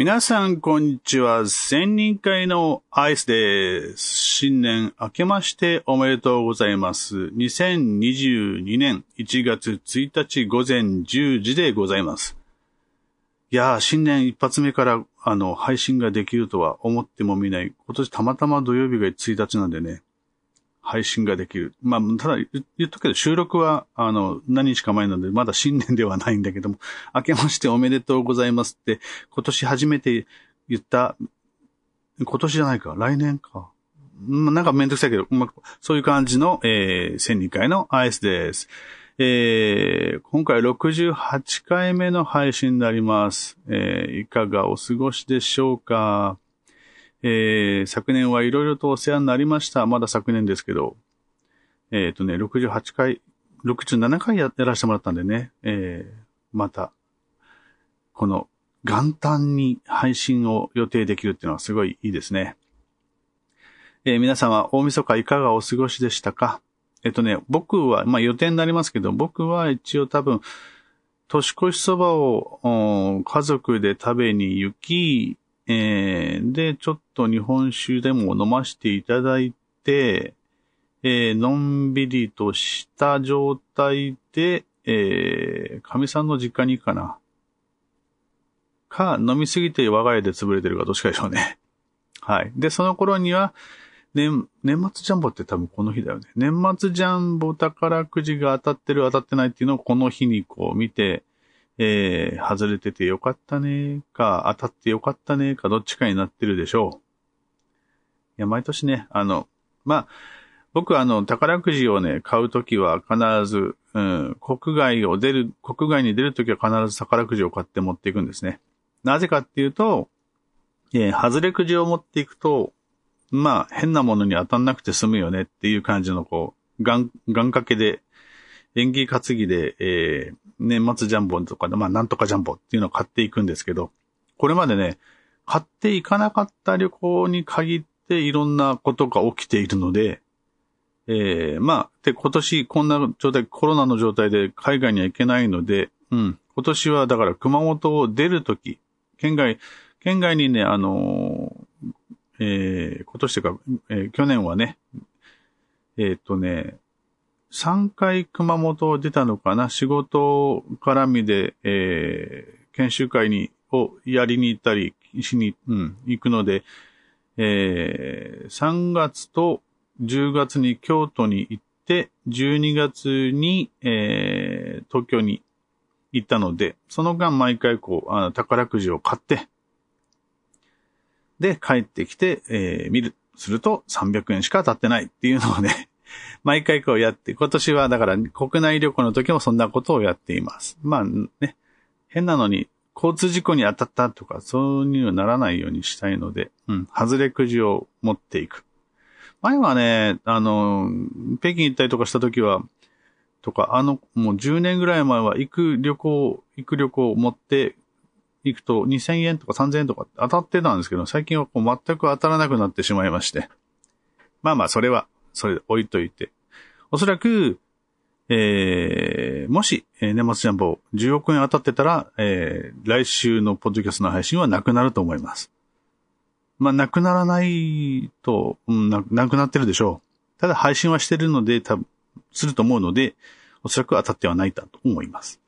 皆さん、こんにちは。千人会のアイスです。新年明けましておめでとうございます。2022年1月1日午前10時でございます。いやー、新年一発目から、あの、配信ができるとは思ってもみない。今年たまたま土曜日が1日なんでね、配信ができる。まあ、ただ言っとくけど、収録は、あの、何日か前なので、まだ新年ではないんだけども、明けましておめでとうございますって、今年初めて言った、今年じゃないか、来年か。なんかめんどくさいけど、まあ、そういう感じの、えー、1002回のアイスです。えー、今回68回目の配信になります。えー、いかがお過ごしでしょうか？えー、昨年はいろいろとお世話になりました。まだ昨年ですけど。えっ、ー、とね、68回、67回やらせてもらったんでね、えー、また、この元旦に配信を予定できるっていうのはすごいいいですね。えー、皆様、大晦日いかがお過ごしでしたか？えっ、とね、僕は、まあ予定になりますけど、僕は一応多分、年越しそばを家族で食べに行き、えー、で、ちょっと日本酒でも飲ませていただいて、えー、のんびりとした状態で、えー、神さんの実家に行くかな。か、飲みすぎて我が家で潰れてるかどっちかでしょうね。はい。で、その頃には、年、年末ジャンボって多分この日だよね。年末ジャンボ宝くじが当たってる当たってないっていうのをこの日にこう見て、えー、外れててよかったねか、当たってよかったねか、どっちかになってるでしょう。いや、毎年ね、あの、まあ、僕はあの、宝くじをね、買うときは必ず、うん、国外を出る、国外に出るときは必ず宝くじを買って持っていくんですね。なぜかっていうと、えー、外れくじを持っていくと、まあ、変なものに当たんなくて済むよねっていう感じの、こう、願、願掛けで、演技担ぎで、えー、年末ジャンボとかで、まあ、なんとかジャンボっていうのを買っていくんですけど、これまでね、買っていかなかった旅行に限っていろんなことが起きているので、えー、まあ、で、今年こんな状態、コロナの状態で海外には行けないので、うん、今年はだから熊本を出るとき、県外、県外にね、あのー、えー、今年というか、えー、去年はね、えっ、とね、3回熊本を出たのかな？仕事絡みで、えー、研修会に、をやりに行ったり、しに、うん、行くので、えー、3月と10月に京都に行って、12月に、えー、東京に行ったので、その間毎回こう、あの宝くじを買って、で、帰ってきて、えー、見る。すると300円しか当たってないっていうのをね、毎回こうやって、今年はだから国内旅行の時もそんなことをやっています。まあね、変なのに交通事故に当たったとか、そういうのならないようにしたいので、うん、外れくじを持っていく。前はね、あの、北京行ったりとかした時は、とか、あの、もう10年ぐらい前は行く旅行、行く旅行を持って行くと2000円とか3000円とか当たってたんですけど、最近はこう全く当たらなくなってしまいまして。まあまあ、それはそれ置いといて。おそらく、えー、もし、えー、年末ジャンボ10億円当たってたら、えー、来週のポッドキャストの配信はなくなると思います。まあ、なくならないと、うん、な、なくなってるでしょう。ただ配信はしてるので、多分、すると思うので、おそらく当たってはないだと思います。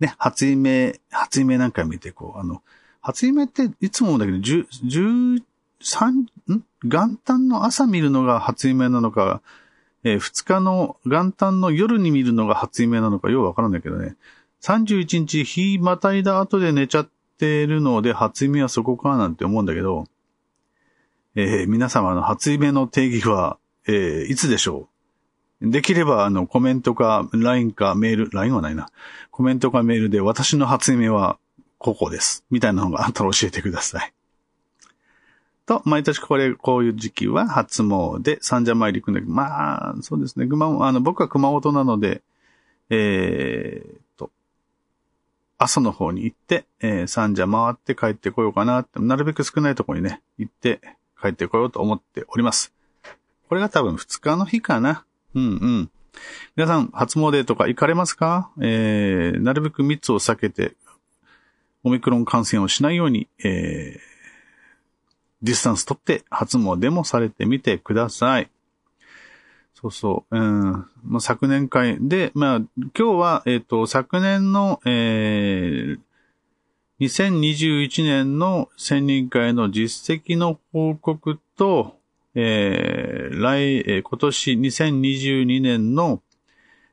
ね、初夢、初夢なんか見て、こう、あの、初夢っていつもだけど、十、十、三、ん？元旦の朝見るのが初夢なのか、えー、2日の元旦の夜に見るのが初夢なのかようわからないけどね。31日日またいだ後で寝ちゃってるので初夢はそこかなんて思うんだけど、えー、皆様の初夢の定義は、えー、いつでしょう？できれば、あの、コメントか、LINE かメール、LINE はないな。コメントかメールで、私の初夢は、ここです。みたいなのがあったら教えてください。と、毎年これ、こういう時期は初詣、三社参り行くんだけど、まあ、そうですね、熊あの、僕は熊本なので、えー、と、朝の方に行って、えー、三社回って帰ってこようかなって、なるべく少ないところにね、行って帰ってこようと思っております。これが多分二日の日かな。うんうん。皆さん、初詣とか行かれますか？えー、なるべく密を避けて、オミクロン感染をしないように、えー、ディスタンス取って初詣もされてみてください。そうそう。うん。まあ、昨年会で、まあ、今日は、えっ、ー、と、昨年の、えー、2021年の専任会の実績の報告と、えー、来、えー、今年2022年の、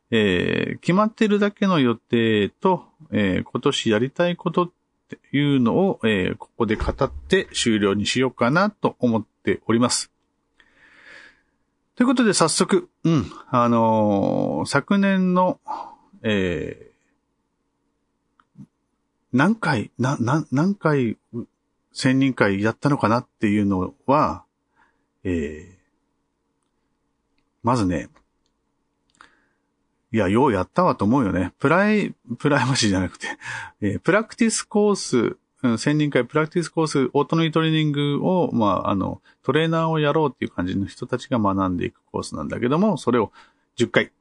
えー、決まってるだけの予定と、えー、今年やりたいことっっていうのを、えー、ここで語って終了にしようかなと思っております。ということで早速、うん、あのー、昨年の、えー、何回、な、な、何回、千人会やったのかなっていうのは、えー、まずね、いや、ようやったわと思うよね。プライ、プライマシーじゃなくて、えー、プラクティスコース千人会プラクティスコース、オートノイトレーニングを、まあ、あの、トレーナーをやろうっていう感じの人たちが学んでいくコースなんだけども、それを10回。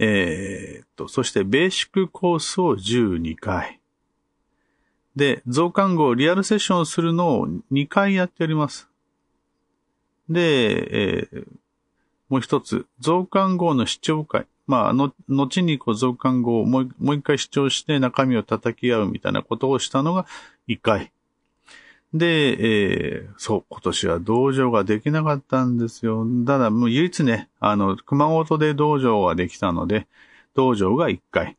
えー、っと、そしてベーシックコースを12回。で、増刊号、リアルセッションをするのを2回やっております。で、えー、もう一つ、増刊号の視聴会。まあ、の、後にこう増刊後をもうもう一回主張して中身を叩き合うみたいなことをしたのが一回。で、えー、そう、今年は道場ができなかったんですよ。ただ、もう唯一ね、あの、熊本で道場ができたので、道場が一回。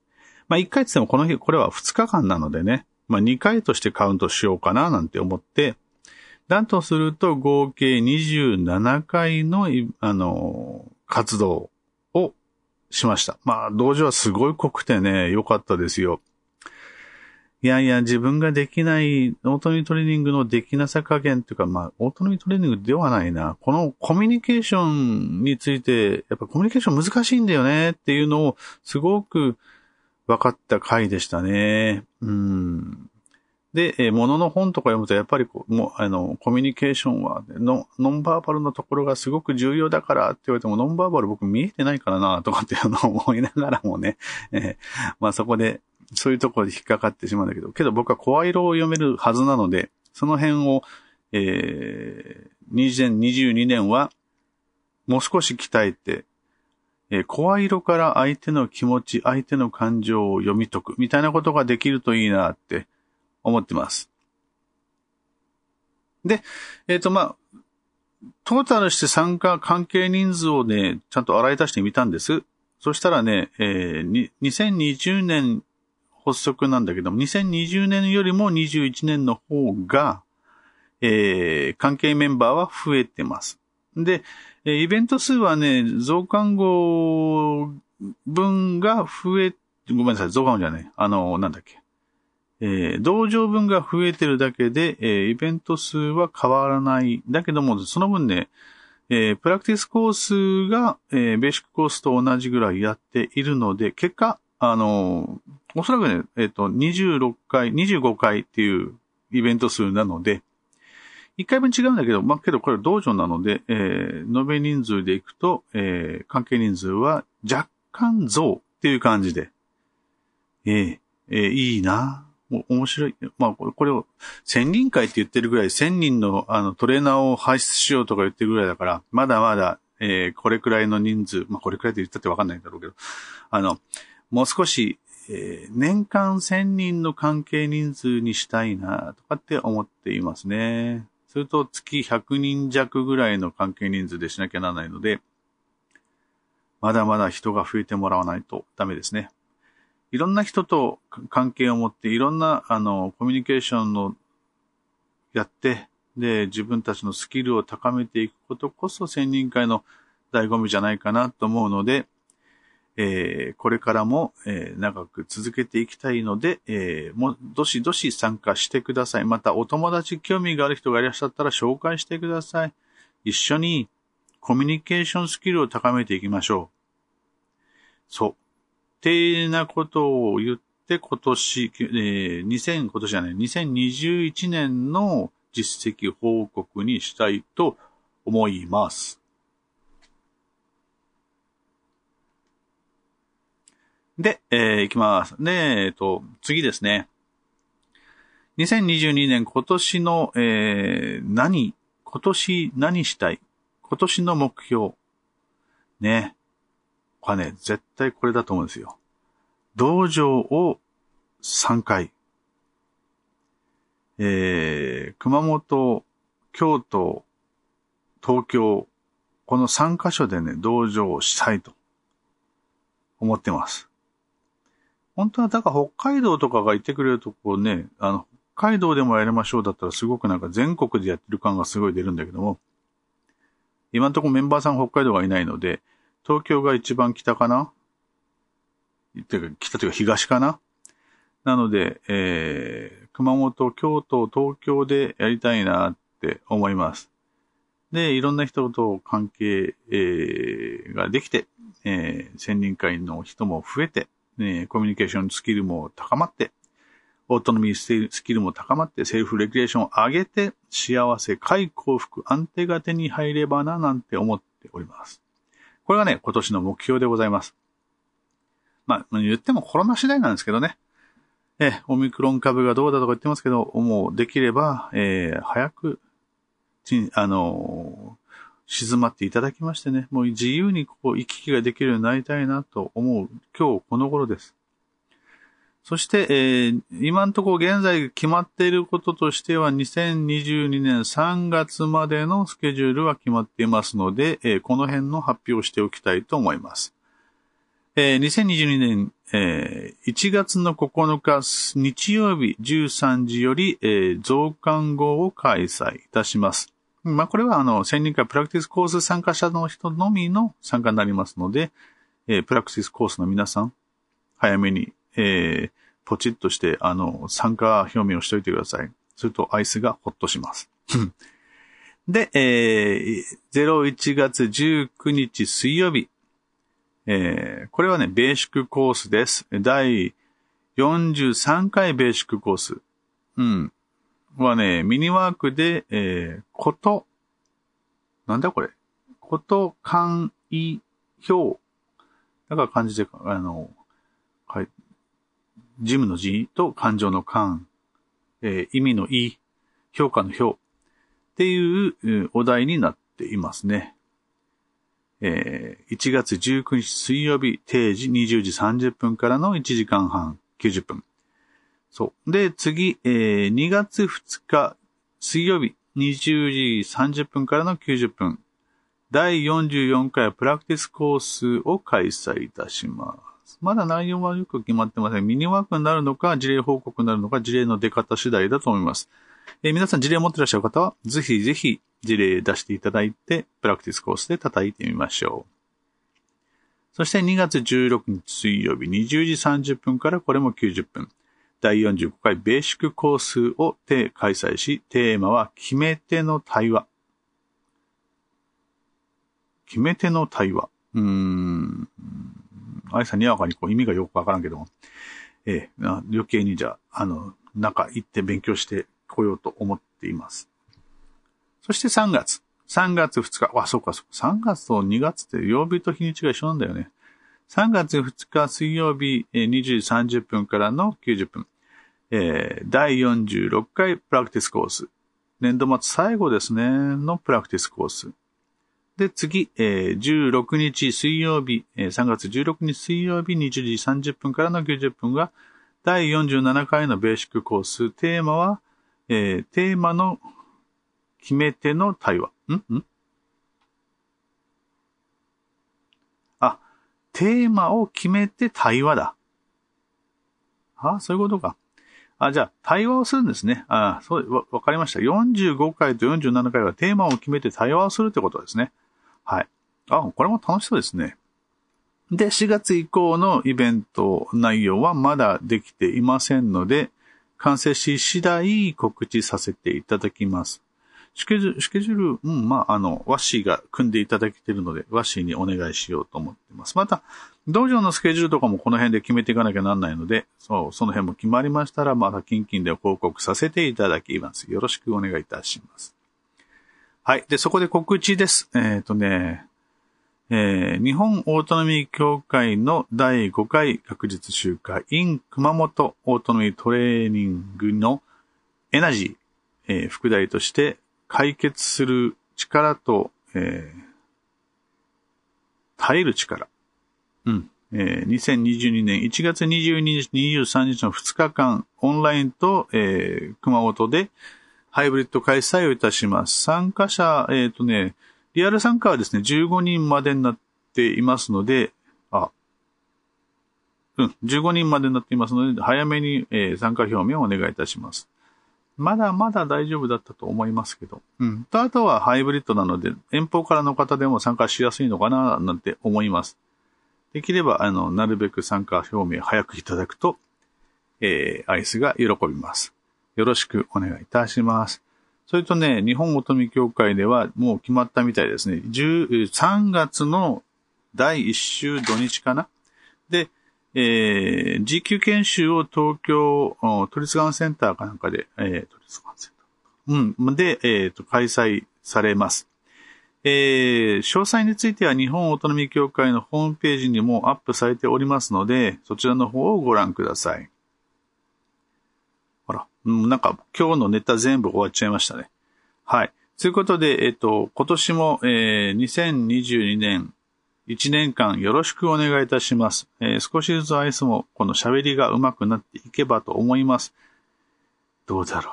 まあ一回って言ってもこの日、これは二日間なのでね、まあ二回としてカウントしようかななんて思って、だとすると合計27回の、あの、活動をしました。まあ、道場はすごい濃くてね、良かったですよ。いやいや、自分ができない、オートミトレーニングのできなさ加減っていうか、まあ、オートミトレーニングではないな。このコミュニケーションについて、やっぱコミュニケーション難しいんだよねっていうのを、すごく分かった回でしたね。うん。で、えー、ものの本とか読むと、やっぱりこ、もう、あの、コミュニケーションはノ、ノンバーバルのところがすごく重要だからって言われても、ノンバーバル僕見えてないからな、とかっていうのを 思いながらもね、えー、まあそこで、そういうところで引っかかってしまうんだけど、けど僕は声色を読めるはずなので、その辺を、えー、2022年は、もう少し鍛えて、えー、声色から相手の気持ち、相手の感情を読み解く、みたいなことができるといいなって、思ってます。で、えっ、ー、と、まあ、トータルして参加関係人数をね、ちゃんと洗い出してみたんです。そしたらね、えー、2020年発足なんだけども、2020年よりも21年の方が、えー、関係メンバーは増えてます。で、イベント数はね、増刊号分が増え、ごめんなさい、増刊号じゃない。あの、なんだっけ。えー、同情分が増えてるだけで、えー、イベント数は変わらない。だけども、その分ね、えー、プラクティスコースが、えー、ベーシックコースと同じぐらいやっているので、結果、あのー、おそらくね、えっ、と、26回、25回っていうイベント数なので、1回分違うんだけど、まあ、けどこれ道場なので、えー、延べ人数でいくと、えー、関係人数は若干増っていう感じで、えー、えー、いいな面白い。まあ、これを、千人会って言ってるぐらい、千人のあのトレーナーを輩出しようとか言ってるぐらいだから、まだまだ、えー、これくらいの人数、まあ、これくらいって言ったってわかんないんだろうけど、あの、もう少し、えー、年間千人の関係人数にしたいな、とかって思っていますね。すると月100人弱ぐらいの関係人数でしなきゃならないので、まだまだ人が増えてもらわないとダメですね。いろんな人と関係を持って、いろんな、あの、コミュニケーションの、やって、で、自分たちのスキルを高めていくことこそ、専任会の醍醐味じゃないかなと思うので、えー、これからも、えー、長く続けていきたいので、えー、も、どしどし参加してください。また、お友達興味がある人がいらっしゃったら紹介してください。一緒にコミュニケーションスキルを高めていきましょう。そう。定なことを言って今年、えー、2000、今年じゃない、2021年の実績報告にしたいと思います。で、えー、いきます。で、え、ー、と、次ですね。2022年今年の、えー、何、今年何したい今年の目標。ね。これね、絶対これだと思うんですよ。道場を3回。えー、熊本、京都、東京、この3カ所でね、道場をしたいと思ってます。本当は、だから北海道とかが行ってくれるとこね、あの、北海道でもやりましょうだったらすごくなんか全国でやってる感がすごい出るんだけども、今のとこメンバーさん北海道がいないので、東京が一番北かな？てか、北というか東かな？なので、えー、熊本、京都、東京でやりたいなって思います。で、いろんな人と関係、えー、ができて、えー、専任会の人も増えて、ね、コミュニケーションスキルも高まって、オートノミースキルも高まって、セルフレギュレーションを上げて、幸せ、快幸福、安定が手に入ればな、なんて思っております。これがね、今年の目標でございます。まあ、言ってもコロナ次第なんですけどね。え、オミクロン株がどうだとか言ってますけど、もうできれば、えー、早く、ちあの静まっていただきましてね、もう自由にこう行き来ができるようになりたいなと思う今日この頃です。そして、えー、今のところ現在決まっていることとしては、2022年3月までのスケジュールは決まっていますので、えー、この辺の発表をしておきたいと思います。えー、2022年、えー、1月の9日日曜日13時より、えー、増刊号を開催いたします。まあ、これは、あの、1000人会プラクティスコース参加者の人のみの参加になりますので、えー、プラクティスコースの皆さん、早めに、えー、ポチッとして、あの、参加表明をしておいてください。するとアイスがホッとします。で、えー、01月19日水曜日。えー、これはね、ベーシックコースです。第43回ベーシックコース。うん。はね、ミニワークで、えー、こと、なんだこれ？こと、簡易表。だから漢字で、あの、はい。事務の字と感情の感、えー、意味の意、評価の評っていうお題になっていますね。えー、1月19日水曜日定時20時30分からの1時間半90分。そう。で、次、えー、2月2日、水曜日、20時30分からの90分。第44回プラクティスコースを開催いたします。まだ内容はよく決まってません。ミニワークになるのか、事例報告になるのか、事例の出方次第だと思います。えー、皆さん事例を持ってらっしゃる方は、ぜひぜひ事例出していただいて、プラクティスコースで叩いてみましょう。そして2月16日水曜日20時30分からこれも90分。第45回ベーシックコースを開催し、テーマは決め手の対話。決め手の対話。うーん。あいさんにわかにこう意味がよくわからんけども。ええ、余計にじゃあ、あの、中行って勉強してこようと思っています。そして3月。3月2日。あ、そうか、そうか。3月と2月って曜日と日にちが一緒なんだよね。3月2日水曜日20時30分からの90分。えー、第46回プラクティスコース。年度末最後ですね、のプラクティスコース。で、次、えー、16日水曜日、えー、3月16日水曜日20時30分からの90分が、第47回のベーシックコース。テーマは、えー、テーマの決め手の対話。ん？ん？あ、テーマを決めて対話だ。あ、そういうことか。あ、じゃあ、対話をするんですね。あそう、わ、わかりました。45回と47回はテーマを決めて対話をするってことですね。はい。あ、これも楽しそうですね。で、4月以降のイベント内容はまだできていませんので、完成し次第告知させていただきます。スケジュール、スケジュール、うん、まあ、あの、ワッシーが組んでいただけているので、ワッシーにお願いしようと思っています。また、道場のスケジュールとかもこの辺で決めていかなきゃなんないので、そう、その辺も決まりましたら、また近々で報告させていただきます。よろしくお願いいたします。はい。で、そこで告知です。えっ、ー、とね、えー、日本オートノミー協会の第5回学術集会 in 熊本オートノミートレーニングのエナジー、えー、副題として解決する力と、えー、耐える力。うん。えー、2022年1月22日、23日の2日間、オンラインと、えー、熊本でハイブリッド開催をいたします。参加者、えっ、ー、とね、リアル参加はですね、15人までになっていますので、あ、うん、15人までになっていますので、早めに、えー、参加表明をお願いいたします。まだまだ大丈夫だったと思いますけど。うん。と、あとはハイブリッドなので、遠方からの方でも参加しやすいのかな、なんて思います。できれば、あの、なるべく参加表明早くいただくと、えー、アイスが喜びます。よろしくお願いいたします。それとね、日本乙女協会ではもう決まったみたいですね。3月の第1週土日かなで、えー、G 級研修を東京都立がんセンターかなんかで、えー、都立がんセンター。うん。で、えー、と、開催されます。えー、詳細については日本オートノミ協会のホームページにもアップされておりますので、そちらの方をご覧ください。ほら、なんか今日のネタ全部終わっちゃいましたね。はい。ということで、えっ、と、今年も、えー、2022年1年間よろしくお願いいたします。えー、少しずつアイスもこの喋りが上手くなっていけばと思います。どうだろ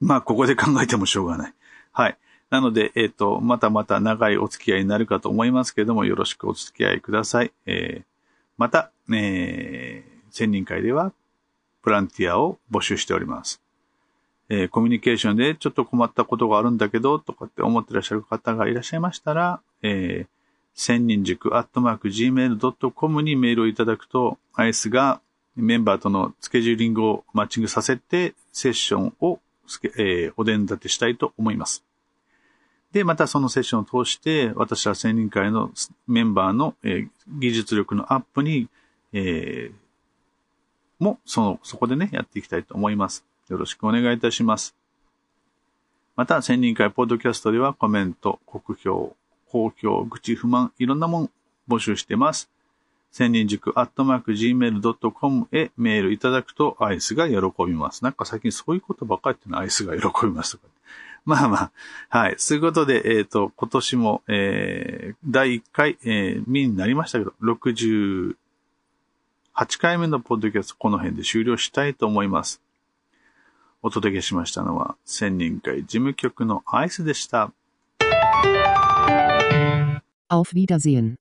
う。まあ、ここで考えてもしょうがない。はい。なので、えっ、と、またまた長いお付き合いになるかと思いますけれども、よろしくお付き合いください。えー、また、えー、専任会では、ボランティアを募集しております。えー、コミュニケーションでちょっと困ったことがあるんだけど、とかって思ってらっしゃる方がいらっしゃいましたら、えー、千人塾アットマーク gmail.com にメールをいただくと、アイスがメンバーとのスケジューリングをマッチングさせて、セッションをえー、お伝立てしたいと思います。で、またそのセッションを通して、私は専任会のメンバーの、えー、技術力のアップに、えー、も、その、そこでね、やっていきたいと思います。よろしくお願いいたします。また、専任会ポッドキャストではコメント、国評、公共、愚痴、不満、いろんなもん募集してます。千人塾アットマーク gmail.com へメールいただくとアイスが喜びます。なんか最近そういうことばっかりってのアイスが喜びますとか。まあまあ、はい。そういうことで、えっ、ー、と、今年も、えー、第1回、えー、見になりましたけど、8回目のポッドキャスト、この辺で終了したいと思います。お届けしましたのは、千人会事務局のアイスでした。Auf Wiedersehen.